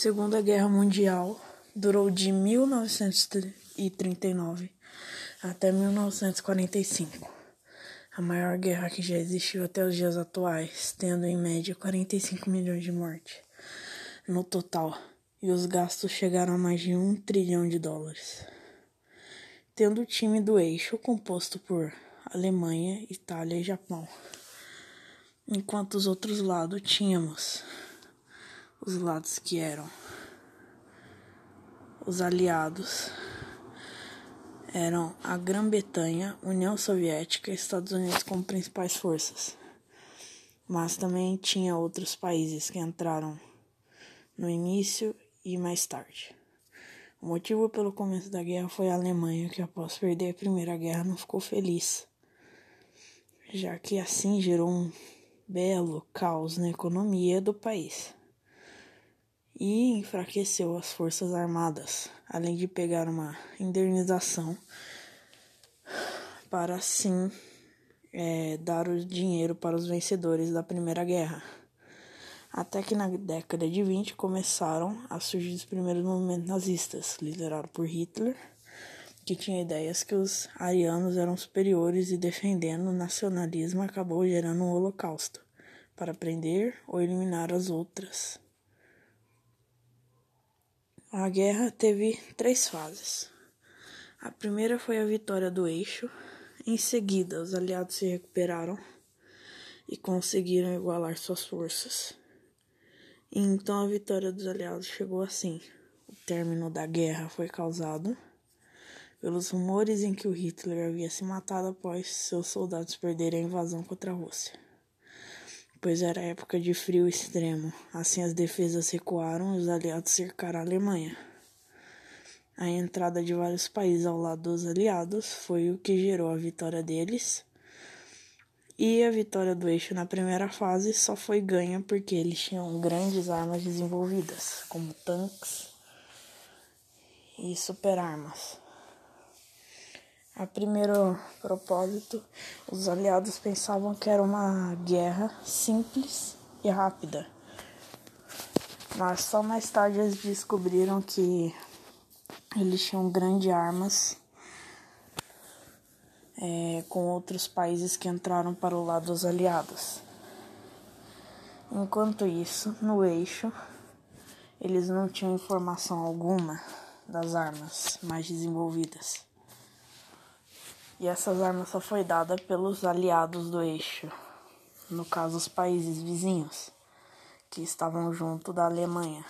Segunda Guerra Mundial durou de 1939 até 1945, a maior guerra que já existiu até os dias atuais, tendo em média 45 milhões de mortes no total, e os gastos chegaram a mais de um trilhão de dólares. Tendo o time do eixo composto por Alemanha, Itália e Japão, enquanto os outros lados tínhamos os lados que eram os aliados eram a Grã-Bretanha, União Soviética e Estados Unidos como principais forças. Mas também tinha outros países que entraram no início e mais tarde. O motivo pelo começo da guerra foi a Alemanha, que após perder a Primeira Guerra não ficou feliz, já que assim gerou um belo caos na economia do país e enfraqueceu as Forças Armadas, além de pegar uma indenização para assim é, dar o dinheiro para os vencedores da Primeira Guerra. Até que na década de 20 começaram a surgir os primeiros movimentos nazistas, liderados por Hitler, que tinha ideias que os arianos eram superiores e defendendo o nacionalismo acabou gerando um holocausto para prender ou eliminar as outras a guerra teve três fases. A primeira foi a vitória do eixo. Em seguida, os aliados se recuperaram e conseguiram igualar suas forças. E então a vitória dos aliados chegou assim. O término da guerra foi causado pelos rumores em que o Hitler havia se matado após seus soldados perderem a invasão contra a Rússia pois era época de frio extremo. Assim as defesas recuaram e os aliados cercaram a Alemanha. A entrada de vários países ao lado dos aliados foi o que gerou a vitória deles. E a vitória do eixo na primeira fase só foi ganha porque eles tinham grandes armas desenvolvidas, como tanques e superarmas. A primeiro propósito, os aliados pensavam que era uma guerra simples e rápida. Mas só mais tarde eles descobriram que eles tinham grandes armas é, com outros países que entraram para o lado dos aliados. Enquanto isso, no eixo, eles não tinham informação alguma das armas mais desenvolvidas. E essas armas só foi dada pelos aliados do eixo, no caso os países vizinhos, que estavam junto da Alemanha.